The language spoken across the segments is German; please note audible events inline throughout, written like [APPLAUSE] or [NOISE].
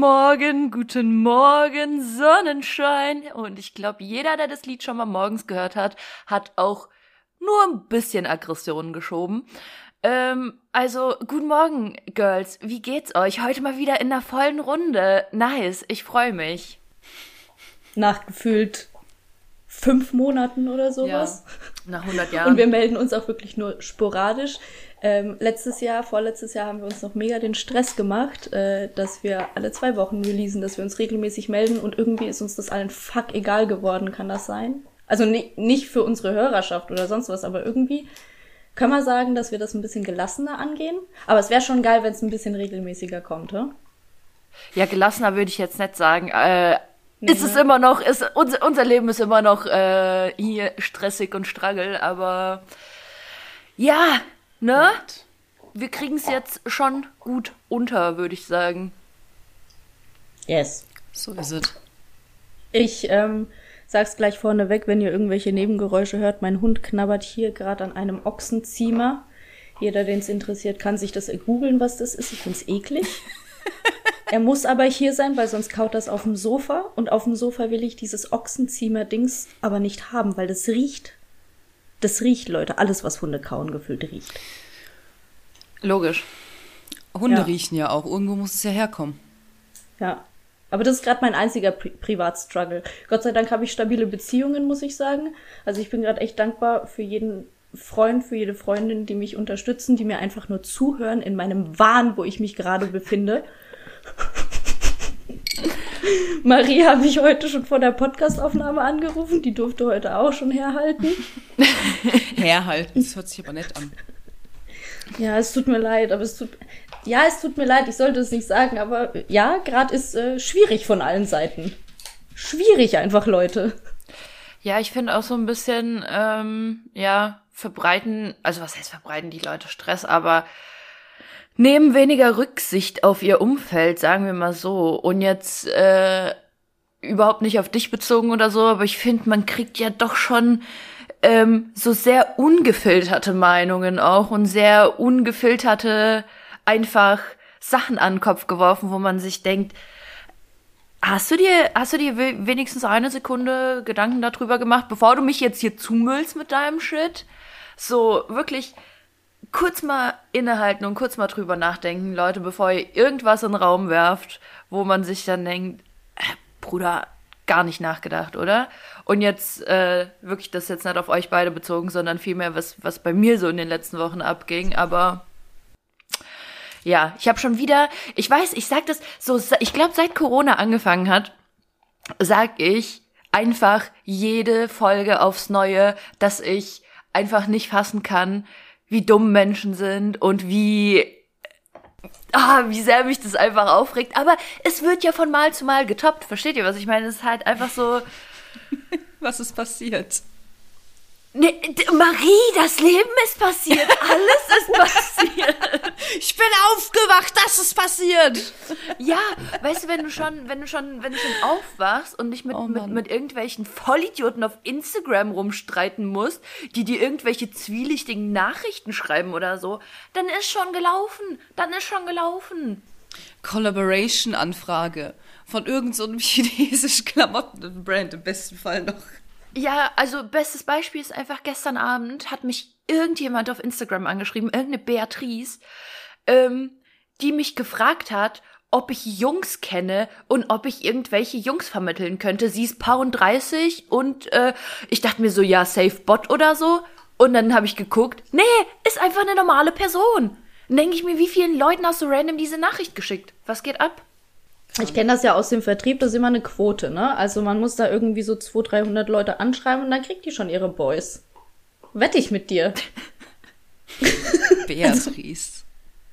Guten Morgen, guten Morgen, Sonnenschein. Und ich glaube, jeder, der das Lied schon mal morgens gehört hat, hat auch nur ein bisschen Aggressionen geschoben. Ähm, also, guten Morgen, Girls. Wie geht's euch? Heute mal wieder in der vollen Runde. Nice, ich freue mich. Nach gefühlt fünf Monaten oder sowas. Ja, nach 100 Jahren. Und wir melden uns auch wirklich nur sporadisch. Ähm, letztes Jahr, vorletztes Jahr haben wir uns noch mega den Stress gemacht, äh, dass wir alle zwei Wochen releasen, dass wir uns regelmäßig melden und irgendwie ist uns das allen fuck egal geworden, kann das sein? Also ni nicht für unsere Hörerschaft oder sonst was, aber irgendwie können wir sagen, dass wir das ein bisschen gelassener angehen. Aber es wäre schon geil, wenn es ein bisschen regelmäßiger kommt, oder? Ja, gelassener würde ich jetzt nicht sagen. Äh, nee, ist ne? es immer noch, ist, unser, unser Leben ist immer noch äh, hier stressig und struggle, aber ja, ne? Wir kriegen es jetzt schon gut unter, würde ich sagen. Yes. So ist es. Ich ähm, sag's gleich vorneweg, wenn ihr irgendwelche Nebengeräusche hört. Mein Hund knabbert hier gerade an einem Ochsenziemer. Jeder, den es interessiert, kann sich das googeln, was das ist. Ich find's eklig. [LAUGHS] er muss aber hier sein, weil sonst kaut das auf dem Sofa. Und auf dem Sofa will ich dieses Ochsenziemer-Dings aber nicht haben, weil das riecht. Das riecht, Leute. Alles, was Hunde kauen, gefüllt riecht. Logisch. Hunde ja. riechen ja auch. Irgendwo muss es ja herkommen. Ja. Aber das ist gerade mein einziger Pri Privatstruggle. Gott sei Dank habe ich stabile Beziehungen, muss ich sagen. Also ich bin gerade echt dankbar für jeden Freund, für jede Freundin, die mich unterstützen, die mir einfach nur zuhören in meinem Wahn, wo ich mich gerade befinde. [LAUGHS] Marie habe ich heute schon vor der Podcastaufnahme angerufen. Die durfte heute auch schon herhalten. [LAUGHS] herhalten, das hört sich aber nett an. Ja, es tut mir leid, aber es tut. Ja, es tut mir leid, ich sollte es nicht sagen, aber ja, gerade ist äh, schwierig von allen Seiten. Schwierig einfach, Leute. Ja, ich finde auch so ein bisschen, ähm, ja, verbreiten, also was heißt verbreiten die Leute Stress, aber nehmen weniger Rücksicht auf ihr Umfeld, sagen wir mal so. Und jetzt äh, überhaupt nicht auf dich bezogen oder so, aber ich finde, man kriegt ja doch schon ähm, so sehr ungefilterte Meinungen auch und sehr ungefilterte einfach Sachen an den Kopf geworfen, wo man sich denkt, hast du dir, hast du dir wenigstens eine Sekunde Gedanken darüber gemacht, bevor du mich jetzt hier zumüllst mit deinem Shit? So, wirklich kurz mal innehalten und kurz mal drüber nachdenken, Leute, bevor ihr irgendwas in den Raum werft, wo man sich dann denkt, äh, Bruder, gar nicht nachgedacht, oder? Und jetzt äh, wirklich das jetzt nicht auf euch beide bezogen, sondern vielmehr, was, was bei mir so in den letzten Wochen abging. Aber ja, ich habe schon wieder, ich weiß, ich sag das so, ich glaube, seit Corona angefangen hat, sag ich einfach jede Folge aufs Neue, dass ich einfach nicht fassen kann, wie dumm Menschen sind und wie ah, wie sehr mich das einfach aufregt. Aber es wird ja von Mal zu Mal getoppt. Versteht ihr, was ich meine? Es ist halt einfach so. [LAUGHS] was ist passiert? Nee, Marie, das Leben ist passiert. [LAUGHS] Alles ist passiert. Ich bin aufgewacht, das ist passiert. Ja, weißt du, wenn du schon, wenn du schon, wenn du schon aufwachst und dich mit, oh mit, mit irgendwelchen Vollidioten auf Instagram rumstreiten musst, die dir irgendwelche zwielichtigen Nachrichten schreiben oder so, dann ist schon gelaufen. Dann ist schon gelaufen. Collaboration-Anfrage von irgendeinem so [LAUGHS] chinesischen Klamottenbrand im besten Fall noch. Ja, also bestes Beispiel ist einfach gestern Abend hat mich irgendjemand auf Instagram angeschrieben, irgendeine Beatrice, ähm, die mich gefragt hat, ob ich Jungs kenne und ob ich irgendwelche Jungs vermitteln könnte. Sie ist paar und 30 und äh, ich dachte mir so, ja, safe Bot oder so. Und dann habe ich geguckt, nee, ist einfach eine normale Person. Denke ich mir, wie vielen Leuten hast du random diese Nachricht geschickt? Was geht ab? Ich kenne das ja aus dem Vertrieb, das ist immer eine Quote, ne? Also man muss da irgendwie so 200, 300 Leute anschreiben und dann kriegt die schon ihre Boys. Wette ich mit dir. [LAUGHS] Beatrice.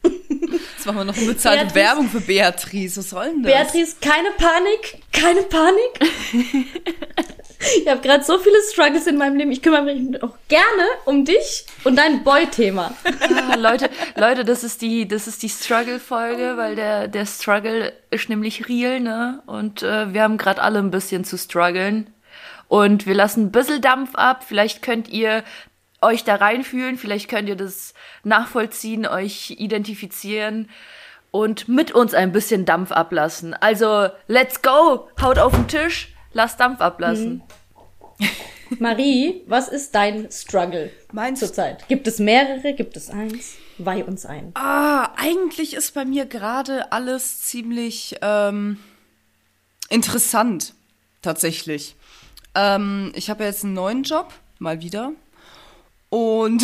Jetzt machen wir noch unbezahlte Beatrice, Werbung für Beatrice. Was soll denn das? Beatrice, keine Panik, keine Panik. [LAUGHS] Ich habe gerade so viele Struggles in meinem Leben. Ich kümmere mich auch gerne um dich und dein Boy-Thema. Ah, Leute, Leute, das ist die, das ist die Struggle-Folge, weil der, der Struggle ist nämlich real, ne? Und äh, wir haben gerade alle ein bisschen zu strugglen. Und wir lassen ein bisschen Dampf ab. Vielleicht könnt ihr euch da reinfühlen, vielleicht könnt ihr das nachvollziehen, euch identifizieren. und mit uns ein bisschen Dampf ablassen. Also, let's go! Haut auf den Tisch, lass Dampf ablassen. Mhm. Marie, was ist dein Struggle Meinst zurzeit? Gibt es mehrere? Gibt es eins? Weih uns ein. Ah, eigentlich ist bei mir gerade alles ziemlich ähm, interessant, tatsächlich. Ähm, ich habe jetzt einen neuen Job, mal wieder. Und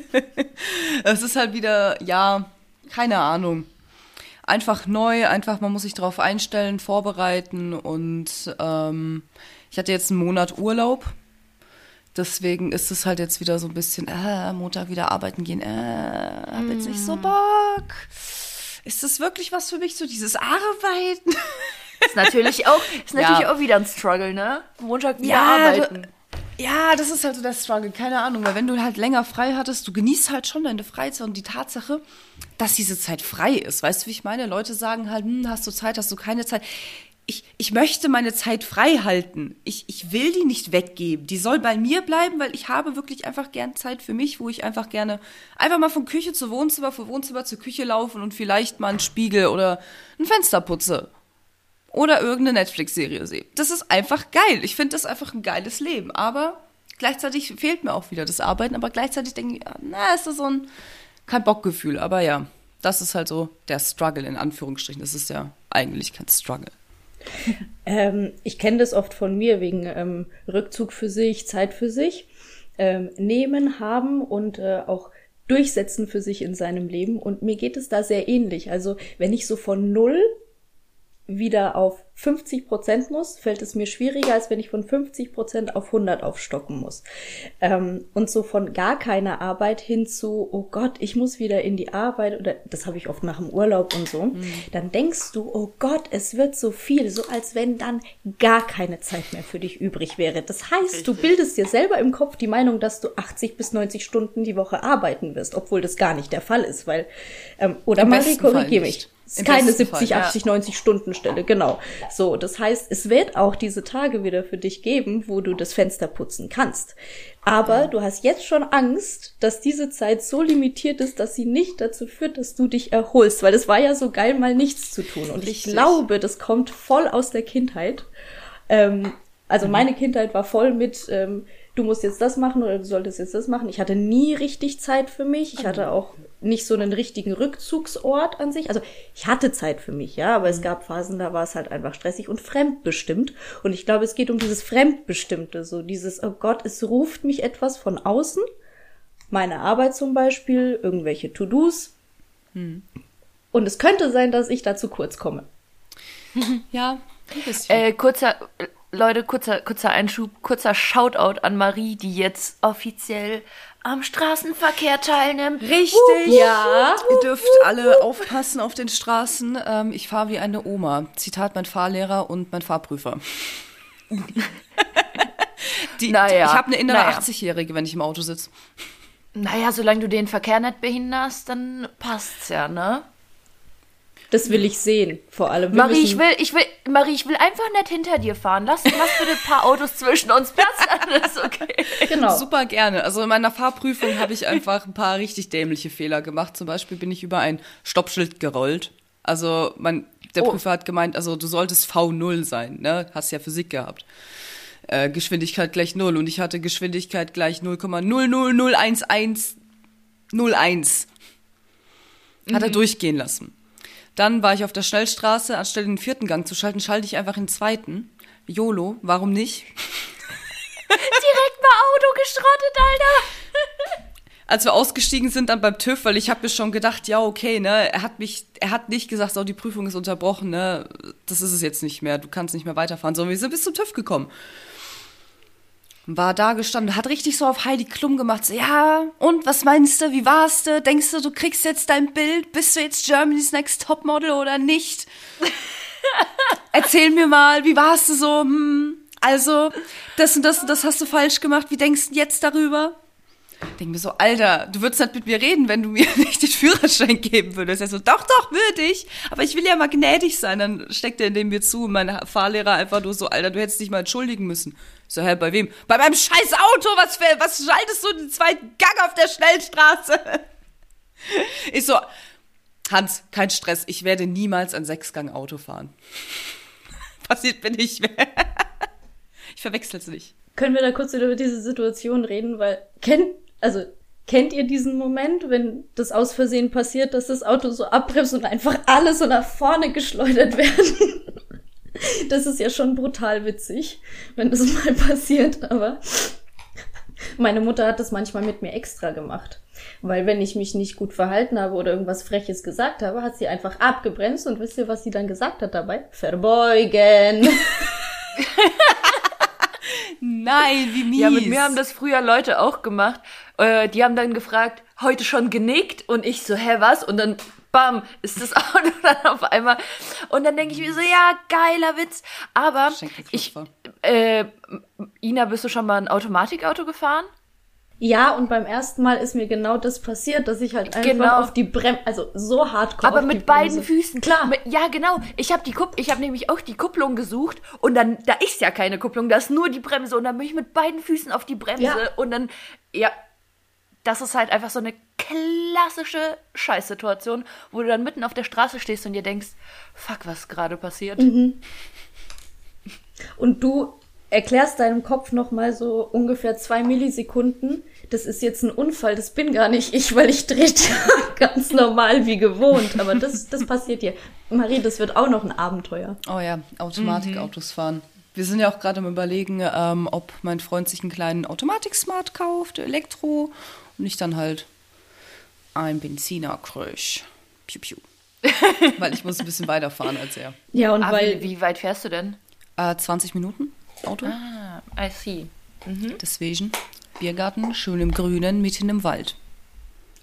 [LAUGHS] es ist halt wieder, ja, keine Ahnung. Einfach neu, einfach, man muss sich darauf einstellen, vorbereiten und ähm, ich hatte jetzt einen Monat Urlaub. Deswegen ist es halt jetzt wieder so ein bisschen, äh, Montag wieder arbeiten gehen, äh, hab jetzt nicht so Bock. Ist das wirklich was für mich, so dieses Arbeiten? Ist natürlich auch, ist natürlich ja. auch wieder ein Struggle, ne? Montag wieder ja, arbeiten. Ja, das ist halt so der Struggle, keine Ahnung, weil wenn du halt länger frei hattest, du genießt halt schon deine Freizeit und die Tatsache, dass diese Zeit frei ist. Weißt du, wie ich meine? Leute sagen halt, hm, hast du Zeit, hast du keine Zeit ich, ich möchte meine Zeit frei halten. Ich, ich will die nicht weggeben. Die soll bei mir bleiben, weil ich habe wirklich einfach gern Zeit für mich, wo ich einfach gerne einfach mal von Küche zu Wohnzimmer, von Wohnzimmer zur Küche laufen und vielleicht mal einen Spiegel oder ein Fenster putze. Oder irgendeine Netflix-Serie sehe. Das ist einfach geil. Ich finde das einfach ein geiles Leben. Aber gleichzeitig fehlt mir auch wieder das Arbeiten. Aber gleichzeitig denke ich, na, ist das so ein kein Bockgefühl. Aber ja, das ist halt so der Struggle in Anführungsstrichen. Das ist ja eigentlich kein Struggle. [LAUGHS] ähm, ich kenne das oft von mir wegen ähm, Rückzug für sich, Zeit für sich, ähm, nehmen, haben und äh, auch durchsetzen für sich in seinem Leben. Und mir geht es da sehr ähnlich. Also wenn ich so von null wieder auf 50 Prozent muss, fällt es mir schwieriger, als wenn ich von 50 Prozent auf 100 aufstocken muss. Ähm, und so von gar keiner Arbeit hin zu, oh Gott, ich muss wieder in die Arbeit oder das habe ich oft nach dem Urlaub und so, mhm. dann denkst du, oh Gott, es wird so viel, so als wenn dann gar keine Zeit mehr für dich übrig wäre. Das heißt, Richtig. du bildest dir selber im Kopf die Meinung, dass du 80 bis 90 Stunden die Woche arbeiten wirst, obwohl das gar nicht der Fall ist, weil, ähm, oder Marie, korrigiere mich. Ist keine 70, Fall, 80, ja. 90 Stunden Stelle, genau. So, das heißt, es wird auch diese Tage wieder für dich geben, wo du das Fenster putzen kannst. Aber du hast jetzt schon Angst, dass diese Zeit so limitiert ist, dass sie nicht dazu führt, dass du dich erholst, weil es war ja so geil, mal nichts zu tun. Und Richtig. ich glaube, das kommt voll aus der Kindheit. Ähm, also mhm. meine Kindheit war voll mit, ähm, du musst jetzt das machen oder du solltest jetzt das machen. Ich hatte nie richtig Zeit für mich. Ich hatte auch nicht so einen richtigen Rückzugsort an sich. Also ich hatte Zeit für mich, ja, aber mhm. es gab Phasen, da war es halt einfach stressig und fremdbestimmt. Und ich glaube, es geht um dieses Fremdbestimmte, so dieses, oh Gott, es ruft mich etwas von außen. Meine Arbeit zum Beispiel, irgendwelche To-Dos. Mhm. Und es könnte sein, dass ich da zu kurz komme. [LAUGHS] Ja, ein bisschen. Äh, kurzer, Leute, kurzer, kurzer Einschub, kurzer Shoutout an Marie, die jetzt offiziell am Straßenverkehr teilnimmt. Richtig, ja. Ihr dürft alle aufpassen auf den Straßen. Ähm, ich fahre wie eine Oma. Zitat mein Fahrlehrer und mein Fahrprüfer. [LAUGHS] die, naja, ich habe eine innere naja. 80-Jährige, wenn ich im Auto sitze. Naja, solange du den Verkehr nicht behinderst, dann passt's ja, ne? Das will ich sehen, vor allem. Wir Marie, ich will, ich will, Marie, ich will einfach nicht hinter dir fahren. Lass, lass bitte ein paar Autos zwischen uns Platz, alles [LAUGHS] okay. Genau. Super gerne. Also in meiner Fahrprüfung habe ich einfach ein paar richtig dämliche Fehler gemacht. Zum Beispiel bin ich über ein Stoppschild gerollt. Also mein, der oh. Prüfer hat gemeint, also du solltest V0 sein, ne? Hast ja Physik gehabt. Äh, Geschwindigkeit gleich 0 und ich hatte Geschwindigkeit gleich 0,0001101. Hat er mhm. durchgehen lassen. Dann war ich auf der Schnellstraße, anstelle den vierten Gang zu schalten, schalte ich einfach den zweiten. YOLO, warum nicht? [LAUGHS] Direkt mal Auto geschrottet, Alter. Als wir ausgestiegen sind dann beim TÜV, weil ich habe mir schon gedacht, ja, okay, ne, er hat mich, er hat nicht gesagt, so, die Prüfung ist unterbrochen, ne, das ist es jetzt nicht mehr, du kannst nicht mehr weiterfahren, sondern wir sind bis zum TÜV gekommen war da gestanden, hat richtig so auf Heidi Klum gemacht. So, ja, und was meinst du? Wie warst du? Denkst du, du kriegst jetzt dein Bild? Bist du jetzt Germany's Next Topmodel oder nicht? [LAUGHS] Erzähl mir mal, wie warst du so? Hm, also, das und das und das hast du falsch gemacht. Wie denkst du jetzt darüber? Denk mir so, Alter, du würdest nicht mit mir reden, wenn du mir [LAUGHS] nicht den Führerschein geben würdest. Er so, doch, doch, würde ich. Aber ich will ja mal gnädig sein. Dann steckt er in dem mir zu. Mein Fahrlehrer einfach nur so, Alter, du hättest dich mal entschuldigen müssen. So, hä, bei wem? Bei meinem scheiß Auto! Was, was schaltest du den zweiten Gang auf der Schnellstraße? [LAUGHS] Ich so, Hans, kein Stress. Ich werde niemals ein Sechsgang-Auto fahren. [LAUGHS] Passiert nicht mehr. ich verwechsel es nicht. Können wir da kurz über diese Situation reden, weil kennt, also kennt ihr diesen Moment, wenn das aus Versehen passiert, dass das Auto so abbremst und einfach alle so nach vorne geschleudert [LAUGHS] werden? [LAUGHS] Das ist ja schon brutal witzig, wenn das [LAUGHS] mal passiert, aber meine Mutter hat das manchmal mit mir extra gemacht. Weil wenn ich mich nicht gut verhalten habe oder irgendwas Freches gesagt habe, hat sie einfach abgebremst und wisst ihr, was sie dann gesagt hat dabei? Verbeugen. Nein, wie mies. Ja, mit mir haben das früher Leute auch gemacht. Äh, die haben dann gefragt, heute schon genickt? Und ich so, hä, was? Und dann, bam, ist das [LAUGHS] Auto dann auf einmal. Und dann denke ich mir so, ja, geiler Witz. Aber ich, äh, Ina, bist du schon mal ein Automatikauto gefahren? Ja, und beim ersten Mal ist mir genau das passiert, dass ich halt einfach Genau. auf die Bremse, also so hardcore Aber auf die mit beiden Bremse. Füßen. Klar. Mit, ja, genau. Ich habe die Kupp ich habe nämlich auch die Kupplung gesucht und dann da ist ja keine Kupplung, da ist nur die Bremse und dann bin ich mit beiden Füßen auf die Bremse Ja. und dann ja, das ist halt einfach so eine klassische Scheißsituation, wo du dann mitten auf der Straße stehst und dir denkst, fuck, was gerade passiert? Mhm. Und du erklärst deinem Kopf noch mal so ungefähr zwei Millisekunden, das ist jetzt ein Unfall, das bin gar nicht ich, weil ich trete [LAUGHS] ganz normal wie gewohnt. Aber das, das passiert dir. Marie, das wird auch noch ein Abenteuer. Oh ja, Automatikautos fahren. Wir sind ja auch gerade am überlegen, ähm, ob mein Freund sich einen kleinen Automatik-Smart kauft, Elektro, und ich dann halt ein Benziner krieg. Piu, piu. [LAUGHS] Weil ich muss ein bisschen weiterfahren als er. Ja, und Ah, weil wie, wie weit fährst du denn? Äh, 20 Minuten Auto. Ah, I see. Deswegen Biergarten, schön im Grünen, mitten im Wald.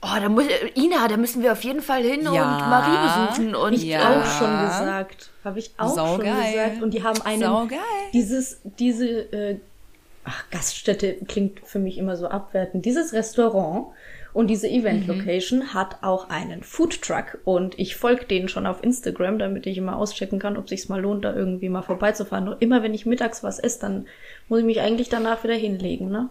Oh, da muss Ina, da müssen wir auf jeden Fall hin Ja. und Marie besuchen und ich Ja. auch schon gesagt, habe ich auch schon Saugeil. gesagt. Und die haben einen Saugeil. dieses diese äh, ach Gaststätte klingt für mich immer so abwertend. Dieses Restaurant und diese Event Location hat auch einen Food Truck und ich folge denen schon auf Instagram, damit ich immer auschecken kann, ob sich's mal lohnt, da irgendwie mal vorbeizufahren. Nur immer wenn ich mittags was esse, dann muss ich mich eigentlich danach wieder hinlegen, ne?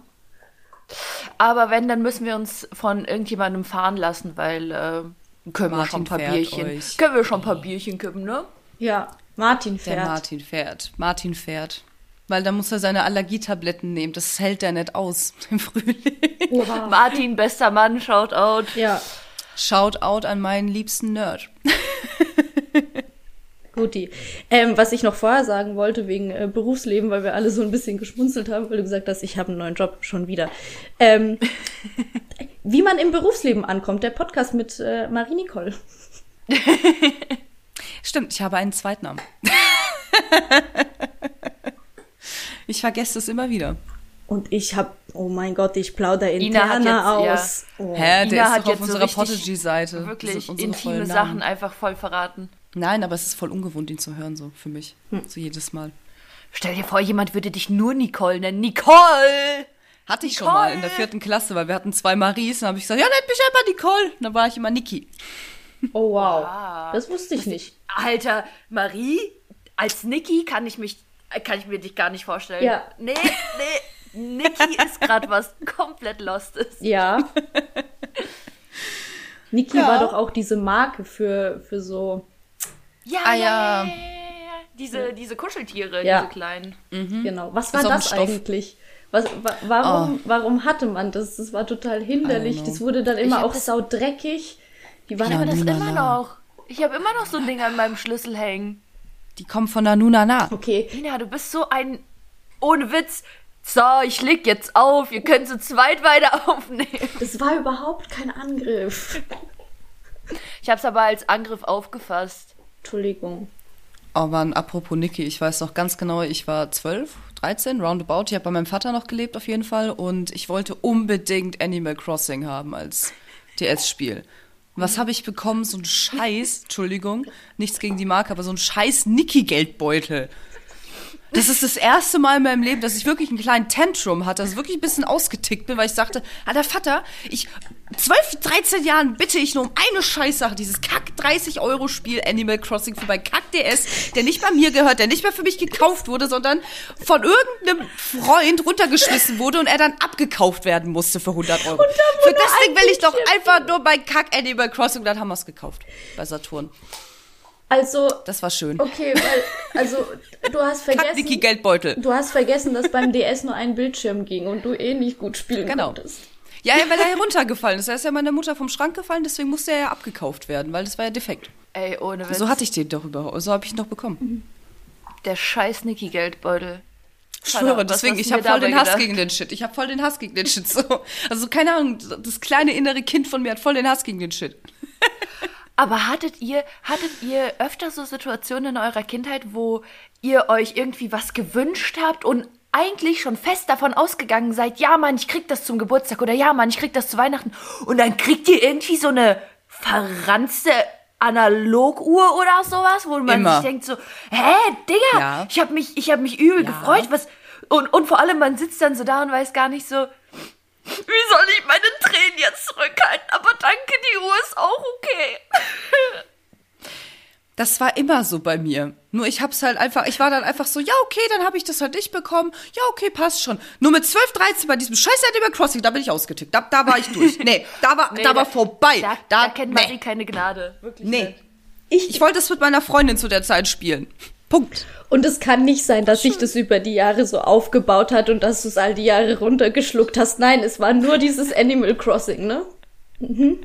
Aber wenn, dann müssen wir uns von irgendjemandem fahren lassen, weil äh, können wir schon ein paar Bierchen. Können wir schon ein paar Bierchen kippen, ne? Ja, Martin Der fährt. Martin fährt. Martin fährt. Weil da muss er seine Allergietabletten nehmen. Das hält er nicht aus [LAUGHS] im Frühling. Oha. Martin, bester Mann, shout out. Ja, Shout out an meinen liebsten Nerd. [LAUGHS] Guti. Ähm, was ich noch vorher sagen wollte, wegen äh, Berufsleben, weil wir alle so ein bisschen geschmunzelt haben, weil du gesagt hast, ich habe einen neuen Job schon wieder. Ähm, [LAUGHS] wie man im Berufsleben ankommt, der Podcast mit äh, Marie Nicole. Stimmt, ich habe einen Zweitnamen. Ich vergesse das immer wieder. Und ich habe, oh mein Gott, ich plauder Ina hat interner jetzt- aus. Oh. Hä, der Ina ist hat doch auf jetzt so unserer richtig- Podigy-Seite. Das Wirklich intime Sachen einfach voll verraten. Nein, aber es ist voll ungewohnt, ihn zu hören, so für mich. Hm. So jedes Mal. Stell dir vor, jemand würde dich nur Nicole nennen. Nicole! Hatte ich schon Nicole! mal in der vierten Klasse, weil wir hatten zwei Maries. Dann habe ich gesagt, ja, nennt mich einfach Nicole. Und dann war ich immer Niki. oh wow. Ah. Das wusste ich nicht. Alter, Marie, als Niki kann ich mich, kann ich mir dich gar nicht vorstellen. Ja. Nee, nee. Niki [LAUGHS] ist gerade was komplett Lostes. Ja. [LAUGHS] Niki Ja. war doch auch diese Marke für, für so, Ja, Ah, ja, ja. ja, ja, ja. Diese, diese Kuscheltiere, Ja. diese kleinen. genau. Was war ein das Stoff. eigentlich? Was, wa warum, warum hatte man das? Das war total hinderlich. Das wurde dann immer auch saudreckig. Die waren Ich habe immer das immer noch. Ich habe immer noch so ein Ding an meinem Schlüssel hängen. Die kommen von der Nunana. Okay, Ina, du bist so ein. Ohne Witz. So, ich leg jetzt auf. Ihr könnt zu zweit weiter [LAUGHS] aufnehmen. das war überhaupt kein Angriff. Ich habe es aber als Angriff aufgefasst. Entschuldigung. Oh Mann, apropos Niki, ich weiß noch ganz genau, ich war 12, 13, roundabout. Ich habe bei meinem Vater noch gelebt auf jeden Fall und ich wollte unbedingt Animal Crossing haben als DS-Spiel. Was habe ich bekommen? So ein Scheiß, Entschuldigung, nichts gegen die Marke, aber so ein Scheiß Niki-Geldbeutel. Das ist das erste Mal in meinem Leben, dass ich wirklich einen kleinen Tantrum hatte, dass ich wirklich ein bisschen ausgetickt bin, weil ich sagte, alter Vater, ich 12, 13 Jahren bitte ich nur um eine Scheißsache, dieses Kack 30 Euro Spiel Animal Crossing für mein Kack DS, der nicht bei mir gehört, der nicht mehr für mich gekauft wurde, sondern von irgendeinem Freund runtergeschmissen wurde und er dann abgekauft werden musste für 100 Euro. Für das Ding will ich doch einfach nur mein Kack Animal Crossing, dann haben wir es gekauft bei Saturn. Also, Das war schön. okay, weil, also, du hast vergessen. Niki Geldbeutel. Du hast vergessen, dass beim DS nur ein Bildschirm ging und du eh nicht gut spielen Genau. konntest. Ja, ja, weil er heruntergefallen ist. Er ist ja meiner Mutter vom Schrank gefallen, deswegen musste er ja abgekauft werden, weil das war ja defekt. Ey, ohne Witz. So hatte ich den doch überhaupt. So habe ich ihn noch bekommen. Der scheiß Niki-Geldbeutel. Ich schwöre, deswegen, ich habe voll den Hass gedacht? gegen den Shit. Ich habe voll den Hass gegen den Shit. So. Also, keine Ahnung, das kleine innere Kind von mir hat voll den Hass gegen den Shit. Aber hattet ihr, hattet ihr öfter so Situationen in eurer Kindheit, wo ihr euch irgendwie was gewünscht habt und eigentlich schon fest davon ausgegangen seid, ja Mann, ich krieg das zum Geburtstag oder ja Mann, ich krieg das zu Weihnachten und dann kriegt ihr irgendwie so eine verranzte Analoguhr oder sowas, wo man Immer. sich denkt so, hä, Digga, Ja. ich hab mich, ich hab mich übel Ja. gefreut, was und, und vor allem man sitzt dann so da und weiß gar nicht so, wie soll ich meine Tränen jetzt zurückhalten? Aber danke, die Uhr ist auch okay. Das war immer so bei mir. Nur ich hab's halt einfach, ich war dann einfach so, ja, okay, dann habe ich das halt nicht bekommen. Ja, okay, passt schon. Nur mit 12, 13 bei diesem scheiß Animal Crossing, da bin ich ausgetickt. Da, da war ich durch. Nee, da war, Nee, da war vorbei. Da, Da, da, kennt Marie nee. keine Gnade. Wirklich Nee. nicht. Ich, ich wollte es mit meiner Freundin zu der Zeit spielen. Punkt. Und es kann nicht sein, dass sich das über die Jahre so aufgebaut hat und dass du es all die Jahre runtergeschluckt hast. Nein, es war nur dieses Animal Crossing, ne? Mhm.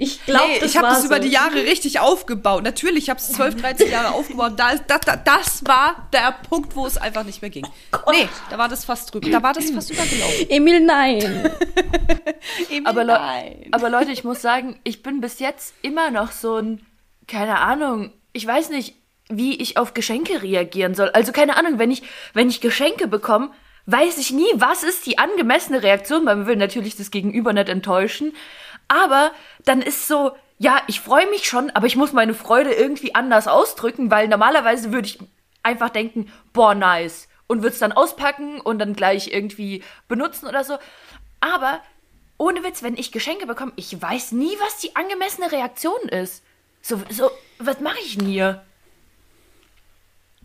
Ich glaube, Nee, ich habe das über so. die Jahre richtig aufgebaut. Natürlich, ich habe es 12, 13 Jahre aufgebaut. Das, das, das war der Punkt, wo es einfach nicht mehr ging. Nee, da war das fast drüber. Da war das fast übergelaufen. [CLEARS THROAT] Emil, nein. [LAUGHS] Aber, Le Nein. aber Leute, ich muss sagen, ich bin bis jetzt immer noch so ein, keine Ahnung, ich weiß nicht, wie ich auf Geschenke reagieren soll. Also keine Ahnung, wenn ich, wenn ich Geschenke bekomme, weiß ich nie, was ist die angemessene Reaktion, weil man will natürlich das Gegenüber nicht enttäuschen. Aber dann ist so, ja, ich freue mich schon, aber ich muss meine Freude irgendwie anders ausdrücken, weil normalerweise würde ich einfach denken, boah, nice. Und würde es dann auspacken und dann gleich irgendwie benutzen oder so. Aber ohne Witz, wenn ich Geschenke bekomme, ich weiß nie, was die angemessene Reaktion ist. So, so, was mache ich denn hier?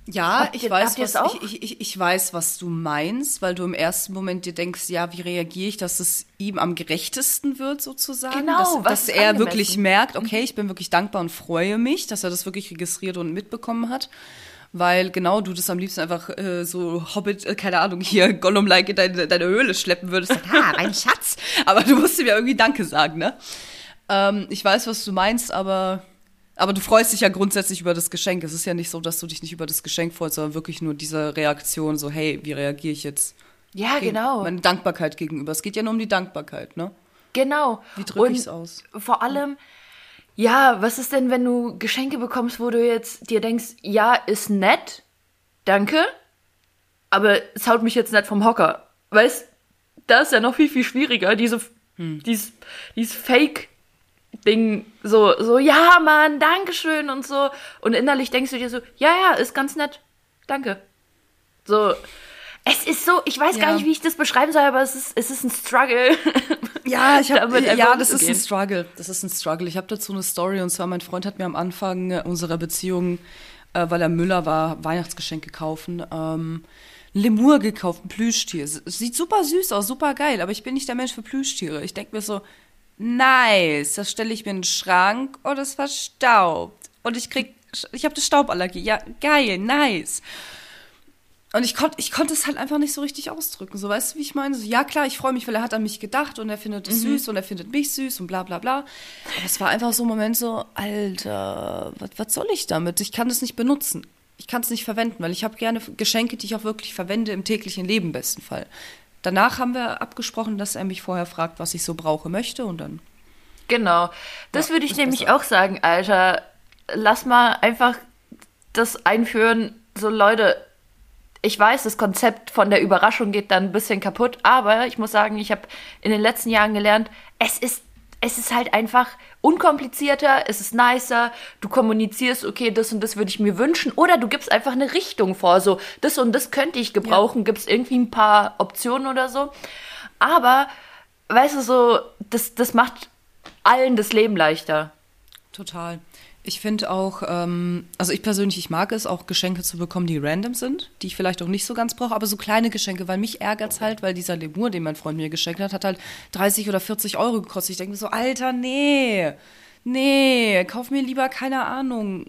Ja, Habt ich ihr- weiß, was, ich, ich, ich, weiß, was du meinst, weil du im ersten Moment dir denkst, ja, wie reagiere ich, dass es ihm am gerechtesten wird, sozusagen. Genau, dass, was dass er angemessen? wirklich merkt, okay, ich bin wirklich dankbar und freue mich, dass er das wirklich registriert und mitbekommen hat. Weil genau du das am liebsten einfach äh, so Hobbit, äh, keine Ahnung, hier Gollum-like in deine, deine Höhle schleppen würdest. [LAUGHS] Ah, mein Schatz. Aber du musst ihm ja irgendwie Danke sagen, ne? Ähm, ich weiß, was du meinst, aber, aber du freust dich ja grundsätzlich über das Geschenk. Es ist ja nicht so, dass du dich nicht über das Geschenk freust, sondern wirklich nur diese Reaktion, so, hey, wie reagiere ich jetzt? Ja, genau. Meine Dankbarkeit gegenüber. Es geht ja nur um die Dankbarkeit, ne? Genau. Wie drücke Und ich's aus? Vor allem, ja, was ist denn, wenn du Geschenke bekommst, wo du jetzt dir denkst, ja, ist nett, danke, aber es haut mich jetzt nicht vom Hocker. Weißt, da ist ja noch viel, viel schwieriger, diese, Hm. dieses, dieses Fake-Ding, so, so, ja, Mann, Dankeschön und so. Und innerlich denkst du dir so, ja, ja, ist ganz nett, danke. So, es ist so, ich weiß gar Ja. nicht, wie ich das beschreiben soll, aber es ist, es ist ein Struggle. [LAUGHS] Ja, ich habe ja, das ist ein. Struggle. Das ist ein Struggle. Ich habe dazu eine Story und zwar mein Freund hat mir am Anfang äh, unserer Beziehung, äh, weil er Müller war, Weihnachtsgeschenke kaufen, ähm, Lemur gekauft, ein Plüschtier. Sieht super süß aus, super geil, aber ich bin nicht der Mensch für Plüschtiere. Ich denke mir so, nice, das stelle ich mir in den Schrank und es verstaubt und ich krieg, ich habe eine Stauballergie. Ja, geil, nice. Und ich konnte ich konnte es halt einfach nicht so richtig ausdrücken. So, weißt du, wie ich meine? So, ja, klar, ich freue mich, weil er hat an mich gedacht und er findet es süß und er findet mich süß und bla bla bla. Aber es war einfach so ein Moment so, Alter, was, was soll ich damit? Ich kann das nicht benutzen. Ich kann es nicht verwenden, weil ich habe gerne Geschenke, die ich auch wirklich verwende im täglichen Leben, im besten Fall. Danach haben wir abgesprochen, dass er mich vorher fragt, was ich so brauche, möchte und dann. Genau. Das Ja, würde ich nämlich besser. auch sagen, Alter. Lass mal einfach das einführen. So, Leute, ich weiß, das Konzept von der Überraschung geht dann ein bisschen kaputt, aber ich muss sagen, ich habe in den letzten Jahren gelernt, es ist, es ist halt einfach unkomplizierter, es ist nicer, du kommunizierst, okay, das und das würde ich mir wünschen, oder du gibst einfach eine Richtung vor, so, das und das könnte ich gebrauchen, ja. gibst irgendwie ein paar Optionen oder so. Aber, weißt du, so, das, das macht allen das Leben leichter. Total. Ich finde auch, ähm, also ich persönlich, ich mag es, auch Geschenke zu bekommen, die random sind, die ich vielleicht auch nicht so ganz brauche, aber so kleine Geschenke, weil mich ärgert es halt, weil dieser Lemur, den mein Freund mir geschenkt hat, hat halt 30 oder 40 Euro gekostet. Ich denke mir so, Alter, nee, nee, kauf mir lieber, keine Ahnung,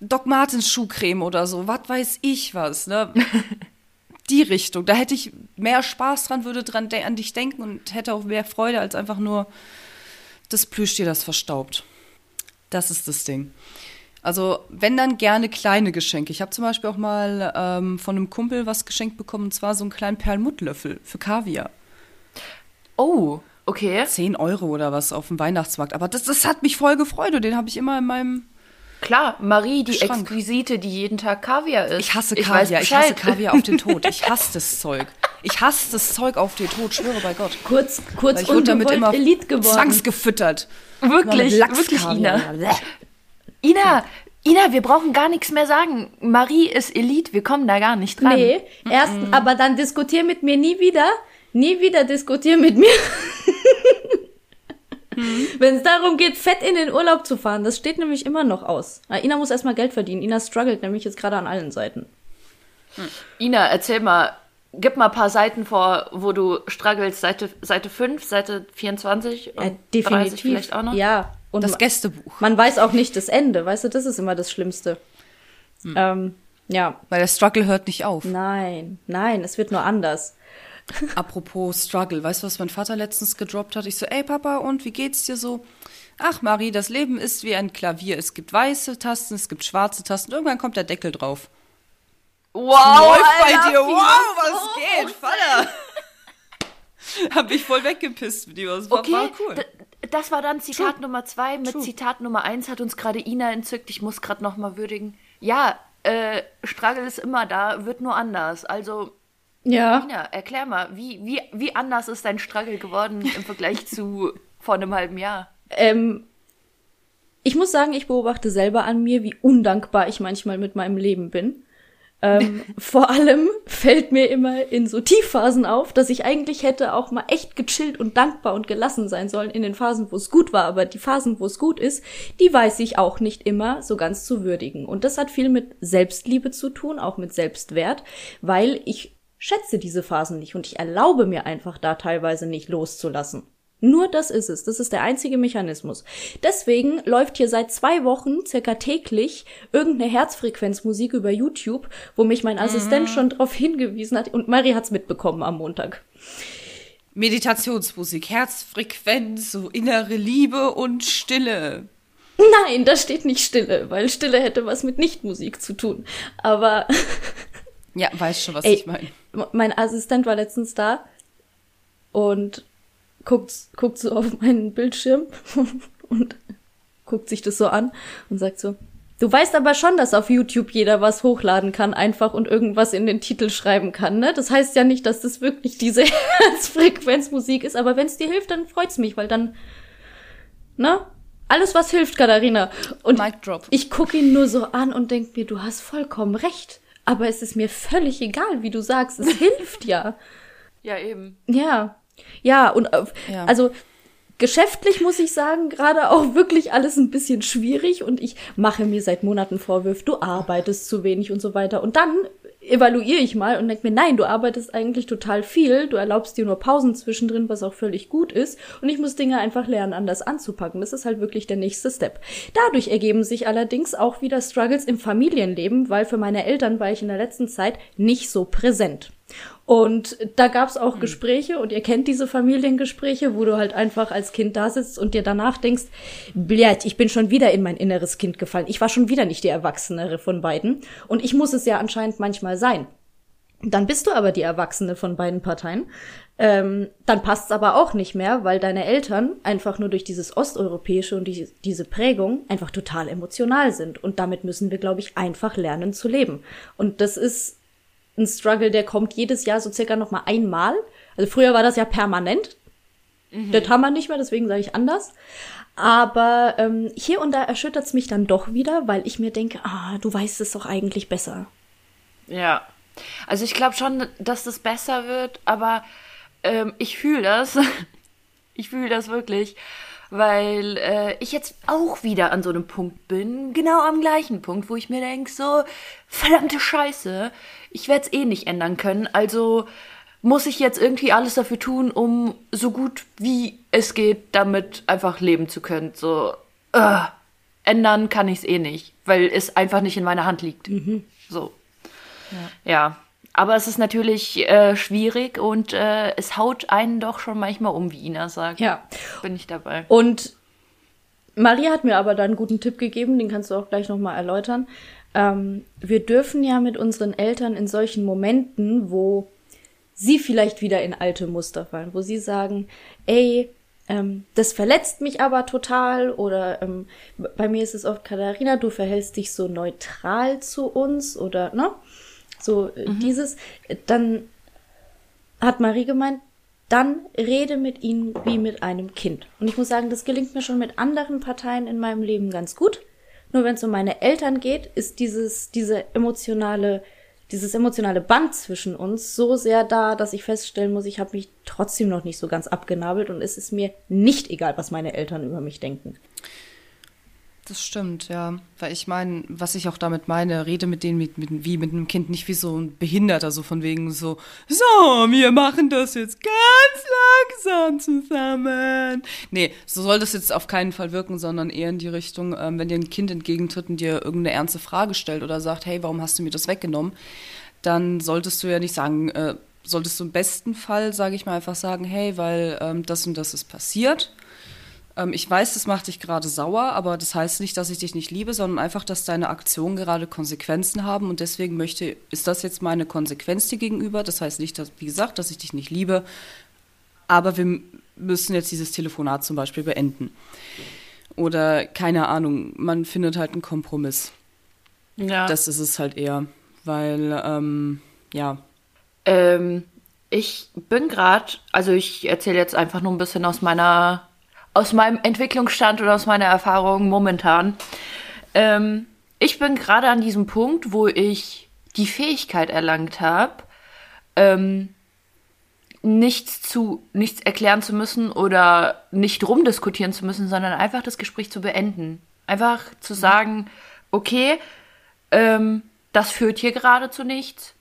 Doc Martens Schuhcreme oder so, was weiß ich was, ne? [LAUGHS] die Richtung. Da hätte ich mehr Spaß dran, würde dran an dich denken und hätte auch mehr Freude als einfach nur das Plüschtier, das verstaubt. Das ist das Ding. Also, wenn dann gerne kleine Geschenke. Ich habe zum Beispiel auch mal ähm, von einem Kumpel was geschenkt bekommen, und zwar so einen kleinen Perlmuttlöffel für Kaviar. Oh, okay. 10 Euro oder was auf dem Weihnachtsmarkt. Aber das, das hat mich voll gefreut und den habe ich immer in meinem. Klar, Marie, die Schrank. Exquisite, die jeden Tag Kaviar isst. Ich hasse Kaviar, ich, ich hasse Kaviar auf den Tod. Ich [LAUGHS] hasse das Zeug. Ich hasse das Zeug auf den Tod, schwöre bei Gott. Kurz, kurz ich wurde damit immer Elite geworden. zwangsgefüttert. Wirklich, wirklich, Ina. Ina, Ina, wir brauchen gar nichts mehr sagen. Marie ist Elite, wir kommen da gar nicht dran. Nee, erst, mm -mm. aber dann diskutier mit mir nie wieder. Nie wieder diskutier mit mir. [LAUGHS] hm. Wenn es darum geht, fett in den Urlaub zu fahren, das steht nämlich immer noch aus. Ina muss erstmal Geld verdienen. Ina struggelt nämlich jetzt gerade an allen Seiten. Hm. Ina, erzähl mal, gib mal ein paar Seiten vor, wo du struggles. Seite, Seite 5, Seite 24 und ja, definitiv. 30 vielleicht auch noch. Ja. Und das Gästebuch. Man weiß auch nicht das Ende, weißt du, das ist immer das Schlimmste. Hm. Ähm, ja. Weil der Struggle hört nicht auf. Nein, nein, es wird nur anders. [LAUGHS] Apropos Struggle, weißt du, was mein Vater letztens gedroppt hat? Ich so, ey Papa, und wie geht's dir so? Ach Marie, das Leben ist wie ein Klavier. Es gibt weiße Tasten, es gibt schwarze Tasten. Irgendwann kommt der Deckel drauf. Wow, läuft Alter, bei dir. Wow, was geht, Vater? [LAUGHS] Hab ich voll weggepisst mit dir. Das war, okay, war cool. Das war dann Zitat True. Nummer zwei. Mit True. Zitat Nummer eins hat uns gerade Ina entzückt. Ich muss gerade nochmal würdigen. Ja, äh, Struggle ist immer da, wird nur anders. Also, ja. Ina, erklär mal, wie, wie, wie anders ist dein Struggle geworden im Vergleich zu [LAUGHS] vor einem halben Jahr? Ähm, ich muss sagen, ich beobachte selber an mir, wie undankbar ich manchmal mit meinem Leben bin. Ähm, [LAUGHS] vor allem fällt mir immer in so Tiefphasen auf, dass ich eigentlich hätte auch mal echt gechillt und dankbar und gelassen sein sollen in den Phasen, wo es gut war. Aber die Phasen, wo es gut ist, die weiß ich auch nicht immer so ganz zu würdigen. Und das hat viel mit Selbstliebe zu tun, auch mit Selbstwert, weil ich schätze diese Phasen nicht und ich erlaube mir einfach da teilweise nicht loszulassen. Nur das ist es. Das ist der einzige Mechanismus. Deswegen läuft hier seit zwei Wochen circa täglich irgendeine Herzfrequenzmusik über YouTube, wo mich mein Assistent mhm. schon darauf hingewiesen hat und Marie hat's mitbekommen am Montag. Meditationsmusik, Herzfrequenz, so innere Liebe und Stille. Nein, da steht nicht Stille, weil Stille hätte was mit Nichtmusik zu tun. Aber ja, weiß schon, was ey, ich meine. Mein Assistent war letztens da und guckt, guckt so auf meinen Bildschirm [LAUGHS] und guckt sich das so an und sagt so, du weißt aber schon, dass auf YouTube jeder was hochladen kann, einfach und irgendwas in den Titel schreiben kann, ne? Das heißt ja nicht, dass das wirklich diese [LAUGHS] Herzfrequenzmusik ist, aber wenn es dir hilft, dann freut's mich, weil dann, ne? Alles, was hilft, Katharina. Und ich gucke ihn nur so an und denk mir, du hast vollkommen recht. Aber es ist mir völlig egal, wie du sagst. Es [LAUGHS] hilft ja. Ja, eben. Ja. Ja, und ja. also geschäftlich muss ich sagen, gerade auch wirklich alles ein bisschen schwierig und ich mache mir seit Monaten Vorwürfe, du arbeitest zu wenig und so weiter. Und dann evaluiere ich mal und denke mir, nein, du arbeitest eigentlich total viel, du erlaubst dir nur Pausen zwischendrin, was auch völlig gut ist, und ich muss Dinge einfach lernen, anders anzupacken. Das ist halt wirklich der nächste Step. Dadurch ergeben sich allerdings auch wieder Struggles im Familienleben, weil für meine Eltern war ich in der letzten Zeit nicht so präsent. Und da gab's auch mhm. Gespräche und ihr kennt diese Familiengespräche, wo du halt einfach als Kind da sitzt und dir danach denkst, blöd, ich bin schon wieder in mein inneres Kind gefallen. Ich war schon wieder nicht die Erwachsenere von beiden. Und ich muss es ja anscheinend manchmal sein. Dann bist du aber die Erwachsene von beiden Parteien. Ähm, dann passt's aber auch nicht mehr, weil deine Eltern einfach nur durch dieses Osteuropäische und die, diese Prägung einfach total emotional sind. Und damit müssen wir, glaube ich, einfach lernen zu leben. Und das ist ein Struggle, der kommt jedes Jahr so circa noch mal einmal. Also früher war das ja permanent. Mhm. Das haben wir nicht mehr, deswegen sage ich anders. Aber ähm, hier und da erschüttert es mich dann doch wieder, weil ich mir denke, ah, du weißt es doch eigentlich besser. Ja. Also ich glaube schon, dass das besser wird, aber ähm, ich fühle das. [LAUGHS] ich fühle das wirklich, weil äh, ich jetzt auch wieder an so einem Punkt bin, genau am gleichen Punkt, wo ich mir denke, so, verdammte Scheiße, ich werde es eh nicht ändern können, also muss ich jetzt irgendwie alles dafür tun, um so gut wie es geht, damit einfach leben zu können. So, uh, ändern kann ich es eh nicht, weil es einfach nicht in meiner Hand liegt. Mhm. So. Ja. ja. Aber es ist natürlich äh, schwierig und äh, es haut einen doch schon manchmal um, wie Ina sagt. Ja. Bin ich dabei. Und Maria hat mir aber da einen guten Tipp gegeben, den kannst du auch gleich nochmal erläutern. Ähm, wir dürfen ja mit unseren Eltern in solchen Momenten, wo sie vielleicht wieder in alte Muster fallen, wo sie sagen, ey, ähm, das verletzt mich aber total oder ähm, bei mir ist es oft Katharina, du verhältst dich so neutral zu uns oder ne? So äh, mhm. dieses, dann hat Marie gemeint, dann rede mit ihnen wie mit einem Kind. Und ich muss sagen, das gelingt mir schon mit anderen Parteien in meinem Leben ganz gut. Nur wenn es um meine Eltern geht, ist dieses, diese emotionale dieses emotionale Band zwischen uns so sehr da, dass ich feststellen muss, ich habe mich trotzdem noch nicht so ganz abgenabelt und es ist mir nicht egal, was meine Eltern über mich denken. Das stimmt, ja. Weil ich meine, was ich auch damit meine, rede mit denen mit, mit, wie mit einem Kind, nicht wie so ein Behinderter, so von wegen so, so, wir machen das jetzt ganz langsam zusammen. Nee, so soll das jetzt auf keinen Fall wirken, sondern eher in die Richtung, ähm, wenn dir ein Kind entgegentritt und dir irgendeine ernste Frage stellt oder sagt, hey, warum hast du mir das weggenommen? Dann solltest du ja nicht sagen, äh, solltest du im besten Fall, sage ich mal, einfach sagen, hey, weil ähm, das und das ist passiert ähm, ich weiß, das macht dich gerade sauer, aber das heißt nicht, dass ich dich nicht liebe, sondern einfach, dass deine Aktionen gerade Konsequenzen haben und deswegen möchte, ist das jetzt meine Konsequenz dir gegenüber. Das heißt nicht, dass, wie gesagt, dass ich dich nicht liebe, aber wir müssen jetzt dieses Telefonat zum Beispiel beenden. Oder keine Ahnung, man findet halt einen Kompromiss. Ja. Das ist es halt eher, weil, ähm, ja. Ähm, ich bin gerade, also ich erzähle jetzt einfach nur ein bisschen aus meiner aus meinem Entwicklungsstand oder aus meiner Erfahrung momentan. Ähm, ich bin gerade an diesem Punkt, wo ich die Fähigkeit erlangt habe, ähm, nichts zu, nichts erklären zu müssen oder nicht rumdiskutieren zu müssen, sondern einfach das Gespräch zu beenden. Einfach zu mhm. sagen, okay, ähm, das führt hier gerade zu nichts.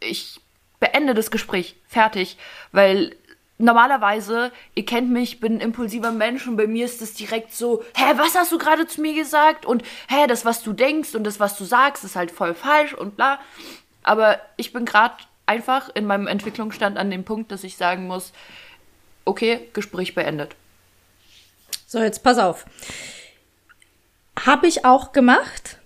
Ich beende das Gespräch. Fertig. Weil normalerweise, ihr kennt mich, bin ein impulsiver Mensch und bei mir ist es direkt so, hä, was hast du gerade zu mir gesagt? Und hä, das, was du denkst und das, was du sagst, ist halt voll falsch und bla. Aber ich bin gerade einfach in meinem Entwicklungsstand an dem Punkt, dass ich sagen muss, okay, Gespräch beendet. So, jetzt pass auf. Hab ich auch gemacht.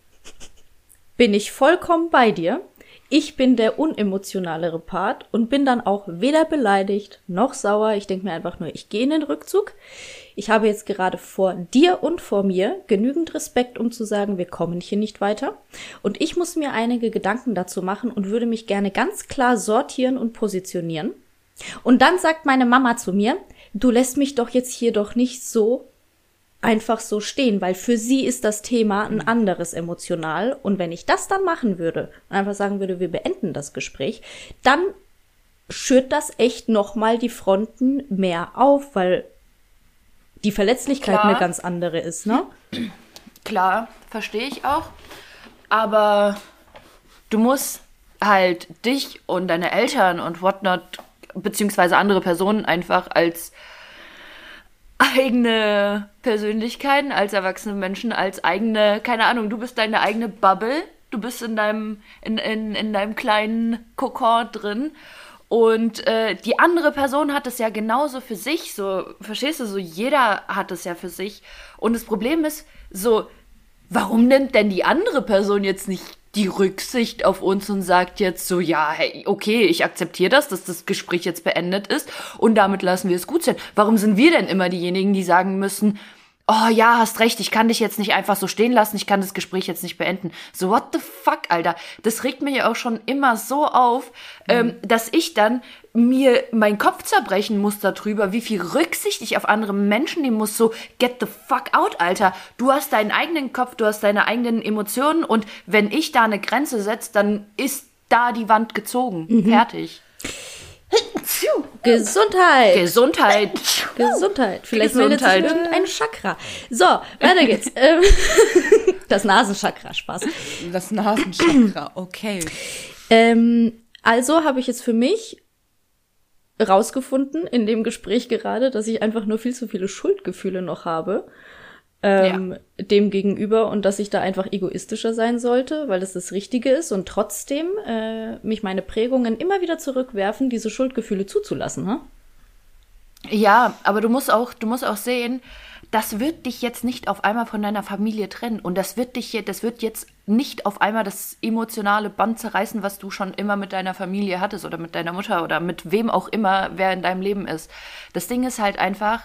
Bin ich vollkommen bei dir. Ich bin der unemotionalere Part und bin dann auch weder beleidigt noch sauer. Ich denke mir einfach nur, ich gehe in den Rückzug. Ich habe jetzt gerade vor dir und vor mir genügend Respekt, um zu sagen, wir kommen hier nicht weiter. Und ich muss mir einige Gedanken dazu machen und würde mich gerne ganz klar sortieren und positionieren. Und dann sagt meine Mama zu mir, du lässt mich doch jetzt hier doch nicht so einfach so stehen, weil für sie ist das Thema ein anderes emotional. Und wenn ich das dann machen würde und einfach sagen würde, wir beenden das Gespräch, dann schürt das echt nochmal die Fronten mehr auf, weil die Verletzlichkeit Klar. eine ganz andere ist, ne? [CLEARS THROAT] Klar, verstehe ich auch. Aber du musst halt dich und deine Eltern und whatnot, beziehungsweise andere Personen einfach als eigene Persönlichkeiten, als erwachsene Menschen, als eigene, keine Ahnung, du bist deine eigene Bubble, du bist in deinem, in, in, in deinem kleinen Kokon drin. Und äh, die andere Person hat es ja genauso für sich, so, verstehst du, so jeder hat es ja für sich. Und das Problem ist, so, warum nimmt denn die andere Person jetzt nicht die Rücksicht auf uns und sagt jetzt so, ja, hey, okay, ich akzeptiere das, dass das Gespräch jetzt beendet ist und damit lassen wir es gut sein. Warum sind wir denn immer diejenigen, die sagen müssen, oh ja, hast recht, ich kann dich jetzt nicht einfach so stehen lassen, ich kann das Gespräch jetzt nicht beenden. So, what the fuck, Alter? Das regt mir ja auch schon immer so auf, mhm. ähm, dass ich dann mir meinen Kopf zerbrechen muss darüber, wie viel Rücksicht ich auf andere Menschen nehmen muss. So, get the fuck out, Alter. Du hast deinen eigenen Kopf, du hast deine eigenen Emotionen und wenn ich da eine Grenze setze, dann ist da die Wand gezogen. Mhm. Fertig. Gesundheit. Gesundheit. Gesundheit. Vielleicht Gesundheit. meldet sich ein Chakra. So, weiter geht's. [LAUGHS] Ähm, [LAUGHS] das Nasenchakra, Spaß. Das Nasenchakra, okay. Ähm, also habe ich jetzt für mich rausgefunden in dem Gespräch gerade, dass ich einfach nur viel zu viele Schuldgefühle noch habe ähm, ja. dem gegenüber und dass ich da einfach egoistischer sein sollte, weil das das Richtige ist und trotzdem äh, mich meine Prägungen immer wieder zurückwerfen, diese Schuldgefühle zuzulassen. Hm? Ja, aber du musst auch, du musst auch sehen, das wird dich jetzt nicht auf einmal von deiner Familie trennen und das wird dich, das wird jetzt nicht auf einmal das emotionale Band zerreißen, was du schon immer mit deiner Familie hattest oder mit deiner Mutter oder mit wem auch immer, wer in deinem Leben ist. Das Ding ist halt einfach,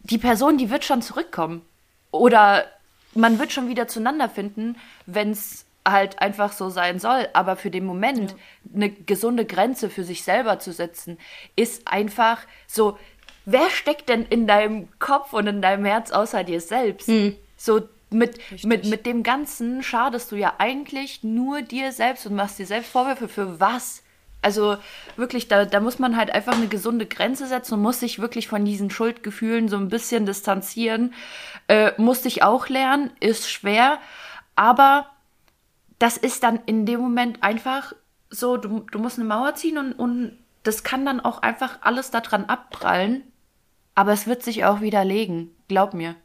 die Person, die wird schon zurückkommen. Oder man wird schon wieder zueinander finden, wenn es halt einfach so sein soll. Aber für den Moment ja. eine gesunde Grenze für sich selber zu setzen, ist einfach so, wer steckt denn in deinem Kopf und in deinem Herz außer dir selbst? Hm. So mit, mit, mit dem Ganzen schadest du ja eigentlich nur dir selbst und machst dir selbst Vorwürfe für was? Also wirklich, da, da muss man halt einfach eine gesunde Grenze setzen und muss sich wirklich von diesen Schuldgefühlen so ein bisschen distanzieren. Äh, musste ich auch lernen, ist schwer, aber das ist dann in dem Moment einfach so, du, du musst eine Mauer ziehen und, und das kann dann auch einfach alles daran abprallen, aber es wird sich auch widerlegen, glaub mir.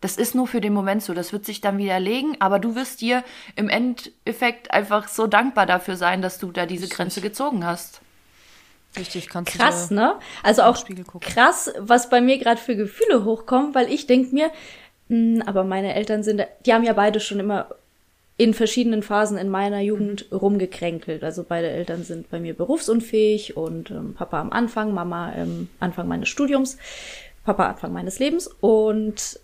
Das ist nur für den Moment so. Das wird sich dann widerlegen, aber du wirst dir im Endeffekt einfach so dankbar dafür sein, dass du da diese Grenze gezogen hast. Richtig, kannst krass, ne? Also auch krass, was bei mir gerade für Gefühle hochkommen, weil ich denke mir, mh, hm, aber meine Eltern sind, die haben ja beide schon immer in verschiedenen Phasen in meiner Jugend mhm. rumgekränkelt. Also beide Eltern sind bei mir berufsunfähig und ähm, Papa am Anfang, Mama am Anfang meines Studiums, Papa Anfang meines Lebens und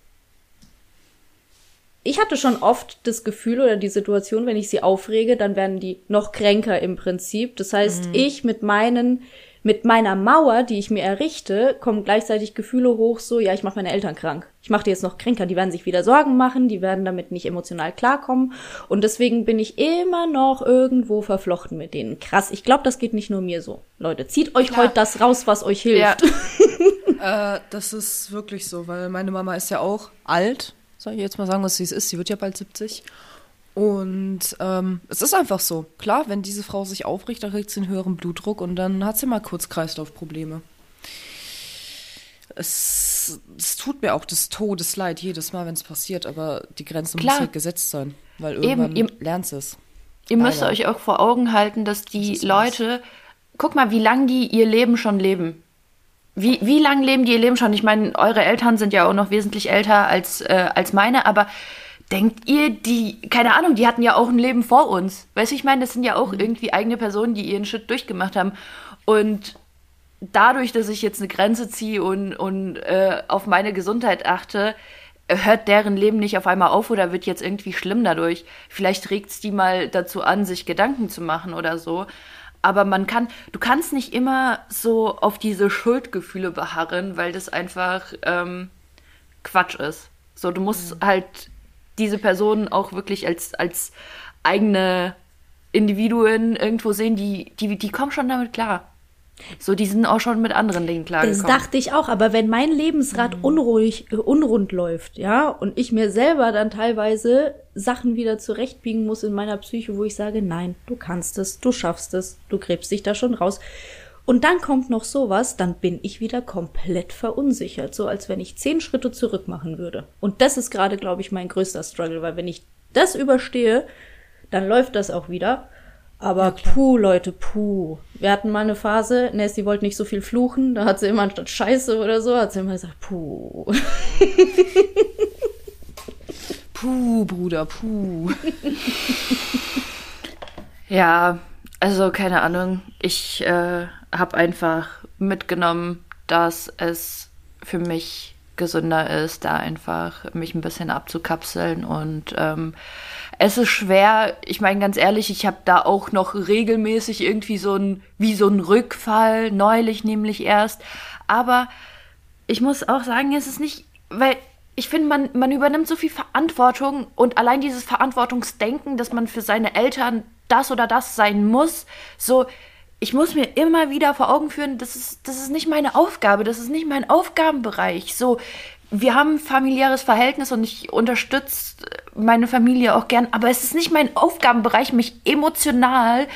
ich hatte schon oft das Gefühl oder die Situation, wenn ich sie aufrege, dann werden die noch kränker im Prinzip. Das heißt, mhm. ich mit meinen, mit meiner Mauer, die ich mir errichte, kommen gleichzeitig Gefühle hoch, so, ja, ich mache meine Eltern krank. Ich mache die jetzt noch kränker. Die werden sich wieder Sorgen machen, die werden damit nicht emotional klarkommen. Und deswegen bin ich immer noch irgendwo verflochten mit denen. Krass, ich glaube, das geht nicht nur mir so. Leute, zieht euch Klar. heute das raus, was euch hilft. Ja. [LAUGHS] äh, das ist wirklich so, weil meine Mama ist ja auch alt soll ich jetzt mal sagen, was sie ist. Sie wird ja bald 70. Und ähm, es ist einfach so. Klar, wenn diese Frau sich aufricht, dann kriegt sie einen höheren Blutdruck und dann hat sie mal kurz Kreislaufprobleme. Es, es tut mir auch des Todes leid jedes Mal, wenn es passiert, aber die Grenze Klar. muss halt gesetzt sein, weil irgendwann Eben, lernt es. Ihr müsst euch auch vor Augen halten, dass die das Leute, guck mal, wie lange die ihr Leben schon leben. Wie, wie lang leben die ihr Leben schon? Ich meine, eure Eltern sind ja auch noch wesentlich älter als, äh, als meine, aber denkt ihr, die, keine Ahnung, die hatten ja auch ein Leben vor uns. Weißt du, ich meine, das sind ja auch mhm. irgendwie eigene Personen, die ihren Shit durchgemacht haben. Und dadurch, dass ich jetzt eine Grenze ziehe und, und äh, auf meine Gesundheit achte, hört deren Leben nicht auf einmal auf oder wird jetzt irgendwie schlimm dadurch. Vielleicht regt es die mal dazu an, sich Gedanken zu machen oder so aber man kann, du kannst nicht immer so auf diese Schuldgefühle beharren, weil das einfach ähm, Quatsch ist. So, du musst mhm. halt diese Personen auch wirklich als, als eigene Individuen irgendwo sehen, die, die, die kommen schon damit klar. So, die sind auch schon mit anderen Dingen klargekommen. Das dachte ich auch, aber wenn mein Lebensrad mhm. unruhig, äh, unrund läuft, ja, und ich mir selber dann teilweise Sachen wieder zurechtbiegen muss in meiner Psyche, wo ich sage, nein, du kannst es, du schaffst es, du gräbst dich da schon raus. Und dann kommt noch sowas, dann bin ich wieder komplett verunsichert, so als wenn ich zehn Schritte zurück machen würde. Und das ist gerade, glaube ich, mein größter Struggle, weil wenn ich das überstehe, dann läuft das auch wieder. Aber ja, puh, Leute, puh. Wir hatten mal eine Phase, Nessie wollte nicht so viel fluchen, da hat sie immer anstatt Scheiße oder so, hat sie immer gesagt, puh. [LAUGHS] puh, Bruder, puh. [LAUGHS] ja, also keine Ahnung. Ich äh, habe einfach mitgenommen, dass es für mich gesünder ist, da einfach mich ein bisschen abzukapseln und ähm, es ist schwer, ich meine ganz ehrlich, ich habe da auch noch regelmäßig irgendwie so ein, wie so ein Rückfall, neulich nämlich erst. Aber ich muss auch sagen, es ist nicht, weil ich finde, man, man übernimmt so viel Verantwortung und allein dieses Verantwortungsdenken, dass man für seine Eltern das oder das sein muss, so, ich muss mir immer wieder vor Augen führen, das ist, das ist nicht meine Aufgabe, das ist nicht mein Aufgabenbereich. So, wir haben ein familiäres Verhältnis und ich unterstütze meine Familie auch gern, aber es ist nicht mein Aufgabenbereich, mich emotional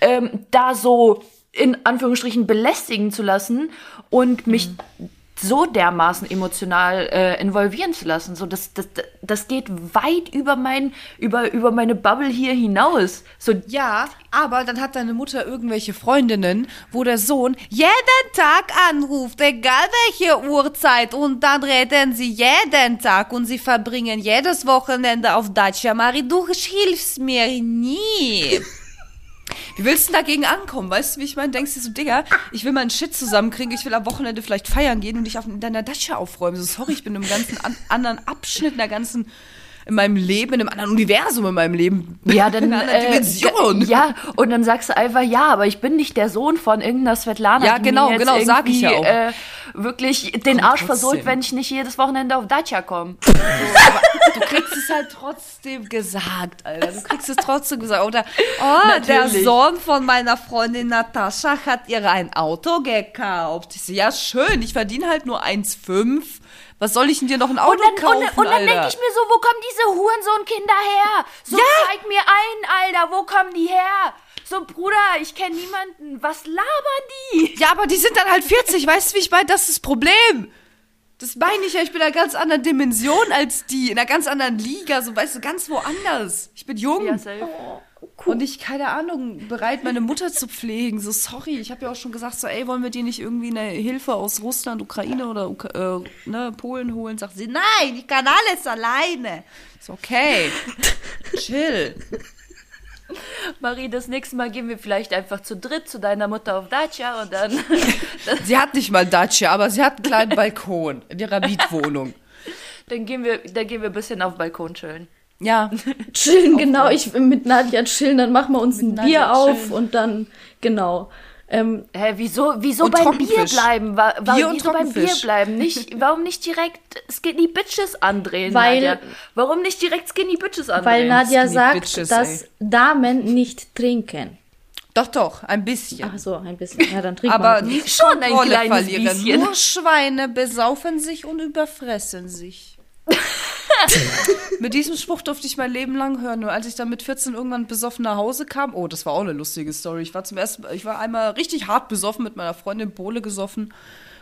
ähm, da so in Anführungsstrichen belästigen zu lassen und mich mhm so dermaßen emotional äh, involvieren zu lassen. So, das, das, das geht weit über mein, über, über meine Bubble hier hinaus. So, ja, aber dann hat deine Mutter irgendwelche Freundinnen, wo der Sohn jeden Tag anruft, egal welche Uhrzeit, und dann reden sie jeden Tag und sie verbringen jedes Wochenende auf Dacia. Marie, du hilfst mir nie. Wie willst du denn dagegen ankommen? Weißt du, wie ich meine? Denkst du so, Digga, ich will mal einen Shit zusammenkriegen, ich will am Wochenende vielleicht feiern gehen und dich auf, in deiner Datsche aufräumen. So, sorry, ich bin im ganzen an, anderen Abschnitt, in der ganzen in meinem Leben, in einem anderen Universum in meinem Leben. Ja, dann, [LAUGHS] in einer anderen äh, Dimension. Ja, und dann sagst du einfach, ja, aber ich bin nicht der Sohn von irgendeiner Svetlana. Ja, genau, genau, sag ich ja auch. Äh, wirklich den Komm, Arsch versohlt, wenn ich nicht jedes Wochenende auf Dacia komme. [LAUGHS] Du kriegst es halt trotzdem gesagt, Alter. Du kriegst es trotzdem gesagt. Oder, oh, Natürlich. der Sohn von meiner Freundin Natascha hat ihr ein Auto gekauft. Ich so, ja, schön, ich verdiene halt nur 1,5 was soll ich denn dir noch ein Auto und dann, kaufen, Und, und dann denke ich mir so, wo kommen diese Hurensohn-Kinder her? So, ja. zeig mir ein, Alter, wo kommen die her? So, Bruder, ich kenne niemanden. Was labern die? Ja, aber die sind dann halt 40, weißt du, wie ich meine? Das ist das Problem. Das meine ich ja, ich bin in einer ganz anderen Dimension als die, in einer ganz anderen Liga, so, weißt du, ganz woanders. Ich bin jung. Ja, safe. Oh. Cool. Und ich, keine Ahnung, bereit, meine Mutter zu pflegen. So, sorry, ich habe ja auch schon gesagt, so, ey, wollen wir dir nicht irgendwie eine Hilfe aus Russland, Ukraine oder äh, ne, Polen holen? Sagt sie, nein, ich kann alles alleine. Ist okay. [LAUGHS] Chill. Marie, das nächste Mal gehen wir vielleicht einfach zu dritt zu deiner Mutter auf Dacia und dann. [LAUGHS] sie hat nicht mal Dacia, aber sie hat einen kleinen Balkon in ihrer Mietwohnung. dann gehen wir, dann gehen wir ein bisschen auf Balkon chillen. Ja. [LAUGHS] Chillen, genau. Ich mit Nadja chillen, dann machen wir uns ein Nadja Bier auf chillen. und dann, genau. Ähm, Hä, wieso, wieso beim Bier bleiben? Wa Bier wieso beim Bier bleiben? Nicht, warum nicht direkt Skinny Bitches andrehen, weil, Nadja? Warum nicht direkt Skinny Bitches andrehen? Weil Nadja Skinny sagt, Bitches, dass ey. Damen nicht trinken. Doch, doch, ein bisschen. Ach so, ein bisschen. Ja, dann trinken Aber nicht schon ein kleines verlieren. Bisschen. Nur Schweine besaufen sich und überfressen sich. [LAUGHS] mit diesem Spruch durfte ich mein Leben lang hören. Nur als ich dann mit 14 irgendwann besoffen nach Hause kam, oh, das war auch eine lustige Story. Ich war zum ersten, ich war einmal richtig hart besoffen mit meiner Freundin Bohle gesoffen.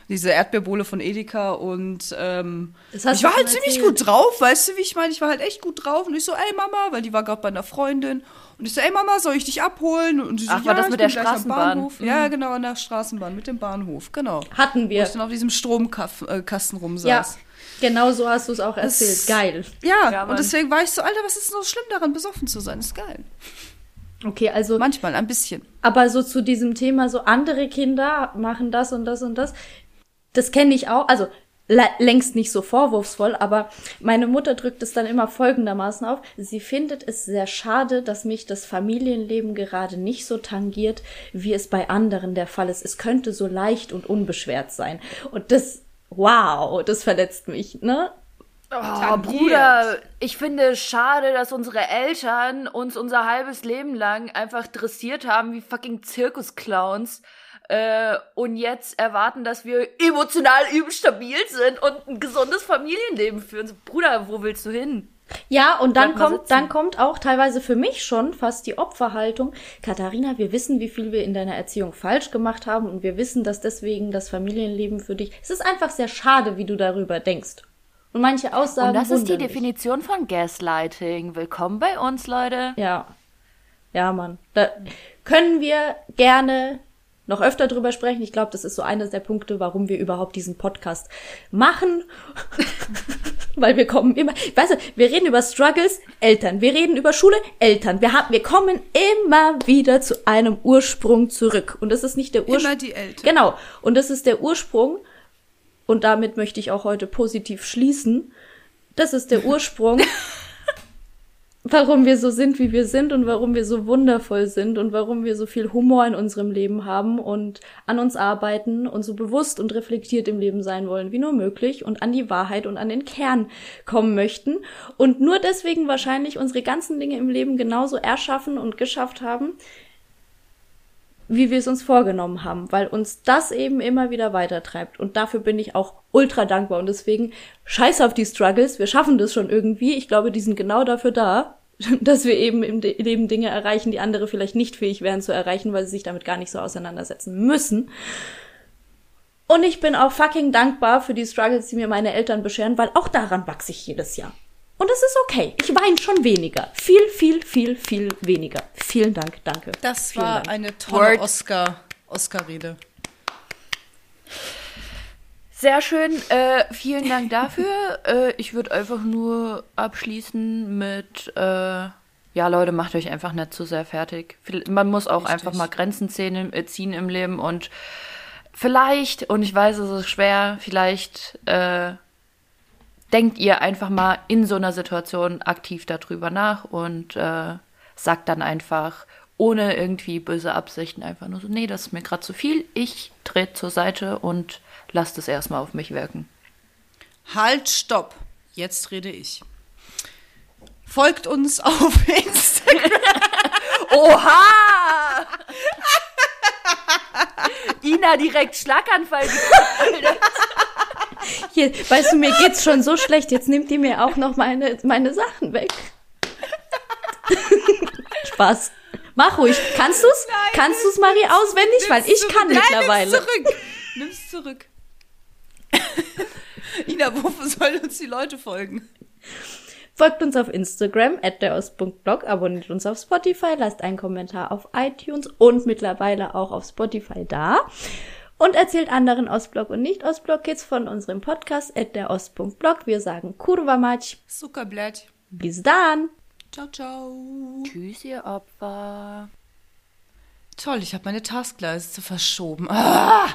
Diese Erdbeerbohle von Edeka und ähm, ich war halt erzählt. ziemlich gut drauf, weißt du, wie ich meine? Ich war halt echt gut drauf und ich so, ey Mama, weil die war gerade bei einer Freundin und ich so, ey Mama, soll ich dich abholen? Und sie so, Ach, war ja, das mit der Straßenbahn? Mhm. Ja, genau, an der Straßenbahn, mit dem Bahnhof, genau. Hatten wir. Wo ich dann auf diesem Stromkasten rumsaß. Ja. Genau so hast du es auch erzählt. Das, geil. Ja, ja und deswegen war ich so, Alter, was ist denn so schlimm daran, besoffen zu sein? Das ist geil. Okay, also. Manchmal, ein bisschen. Aber so zu diesem Thema, so andere Kinder machen das und das und das. Das kenne ich auch. Also, längst nicht so vorwurfsvoll, aber meine Mutter drückt es dann immer folgendermaßen auf. Sie findet es sehr schade, dass mich das Familienleben gerade nicht so tangiert, wie es bei anderen der Fall ist. Es könnte so leicht und unbeschwert sein. Und das wow, das verletzt mich, ne? Oh, Bruder, ich finde es schade, dass unsere Eltern uns unser halbes Leben lang einfach dressiert haben wie fucking Zirkusclowns äh, und jetzt erwarten, dass wir emotional übel stabil sind und ein gesundes Familienleben führen. Bruder, wo willst du hin? Ja, und dann kommt, dann kommt auch teilweise für mich schon fast die Opferhaltung. Katharina, wir wissen, wie viel wir in deiner Erziehung falsch gemacht haben und wir wissen, dass deswegen das Familienleben für dich, es ist einfach sehr schade, wie du darüber denkst. Und manche Aussagen. Und das ist die Definition von Gaslighting. Willkommen bei uns, Leute. Ja. Ja, Mann. Da können wir gerne noch öfter drüber sprechen. Ich glaube, das ist so eines der Punkte, warum wir überhaupt diesen Podcast machen. [LAUGHS] Weil wir kommen immer, weißt du, wir reden über Struggles, Eltern. Wir reden über Schule, Eltern. Wir haben, wir kommen immer wieder zu einem Ursprung zurück. Und das ist nicht der Ursprung. Immer die Eltern. Genau. Und das ist der Ursprung und damit möchte ich auch heute positiv schließen, das ist der Ursprung, [LAUGHS] warum wir so sind, wie wir sind und warum wir so wundervoll sind und warum wir so viel Humor in unserem Leben haben und an uns arbeiten und so bewusst und reflektiert im Leben sein wollen, wie nur möglich und an die Wahrheit und an den Kern kommen möchten und nur deswegen wahrscheinlich unsere ganzen Dinge im Leben genauso erschaffen und geschafft haben, wie wir es uns vorgenommen haben, weil uns das eben immer wieder weitertreibt. Und dafür bin ich auch ultra dankbar. Und deswegen scheiß auf die Struggles. Wir schaffen das schon irgendwie. Ich glaube, die sind genau dafür da, [LAUGHS] dass wir eben im Leben Dinge erreichen, die andere vielleicht nicht fähig wären zu erreichen, weil sie sich damit gar nicht so auseinandersetzen müssen. Und ich bin auch fucking dankbar für die Struggles, die mir meine Eltern bescheren, weil auch daran wachse ich jedes Jahr. Und es ist okay. Ich weine schon weniger. Viel, viel, viel, viel weniger. Vielen Dank, danke. Das Vielen war Dank. eine tolle Word. Oscar, Oscar-Rede. Sehr schön. Äh, vielen Dank dafür. [LAUGHS] äh, ich würde einfach nur abschließen mit, äh, ja, Leute, macht euch einfach nicht zu sehr fertig. Man muss auch Richtig. einfach mal Grenzen ziehen, im- äh, ziehen im Leben und vielleicht, und ich weiß, es ist schwer, vielleicht äh, denkt ihr einfach mal in so einer Situation aktiv darüber nach und äh, sagt dann einfach, ohne irgendwie böse Absichten, einfach nur so, nee, das ist mir gerade zu viel, ich trete zur Seite und lasst es erstmal auf mich wirken. Halt, stopp. Jetzt rede ich. Folgt uns auf [LAUGHS] Instagram. Oha! Ina direkt Schlaganfall. Hier, weißt du, mir geht's schon so schlecht. Jetzt nimmt die mir auch noch meine, meine Sachen weg. [LAUGHS] Spaß. Mach ruhig. Kannst du's? Kannst du's, Marie, auswendig? Weil ich kann Nein, mittlerweile. Nimm's zurück. Nimm's zurück. [LAUGHS] Ina, wofür sollen uns die Leute folgen? Folgt uns auf Instagram, at der Ost.blog, abonniert uns auf Spotify, lasst einen Kommentar auf iTunes und mittlerweile auch auf Spotify da. Und erzählt anderen Ostblock und Nicht-Ostblock-Kids von unserem Podcast, at der Ost.blog. Wir sagen Kurwa Mać. Zuckerblatt. Bis dann! Ciao, ciao. Tschüss, ihr Opfer. Toll, ich habe meine Taskleiste verschoben. Ah!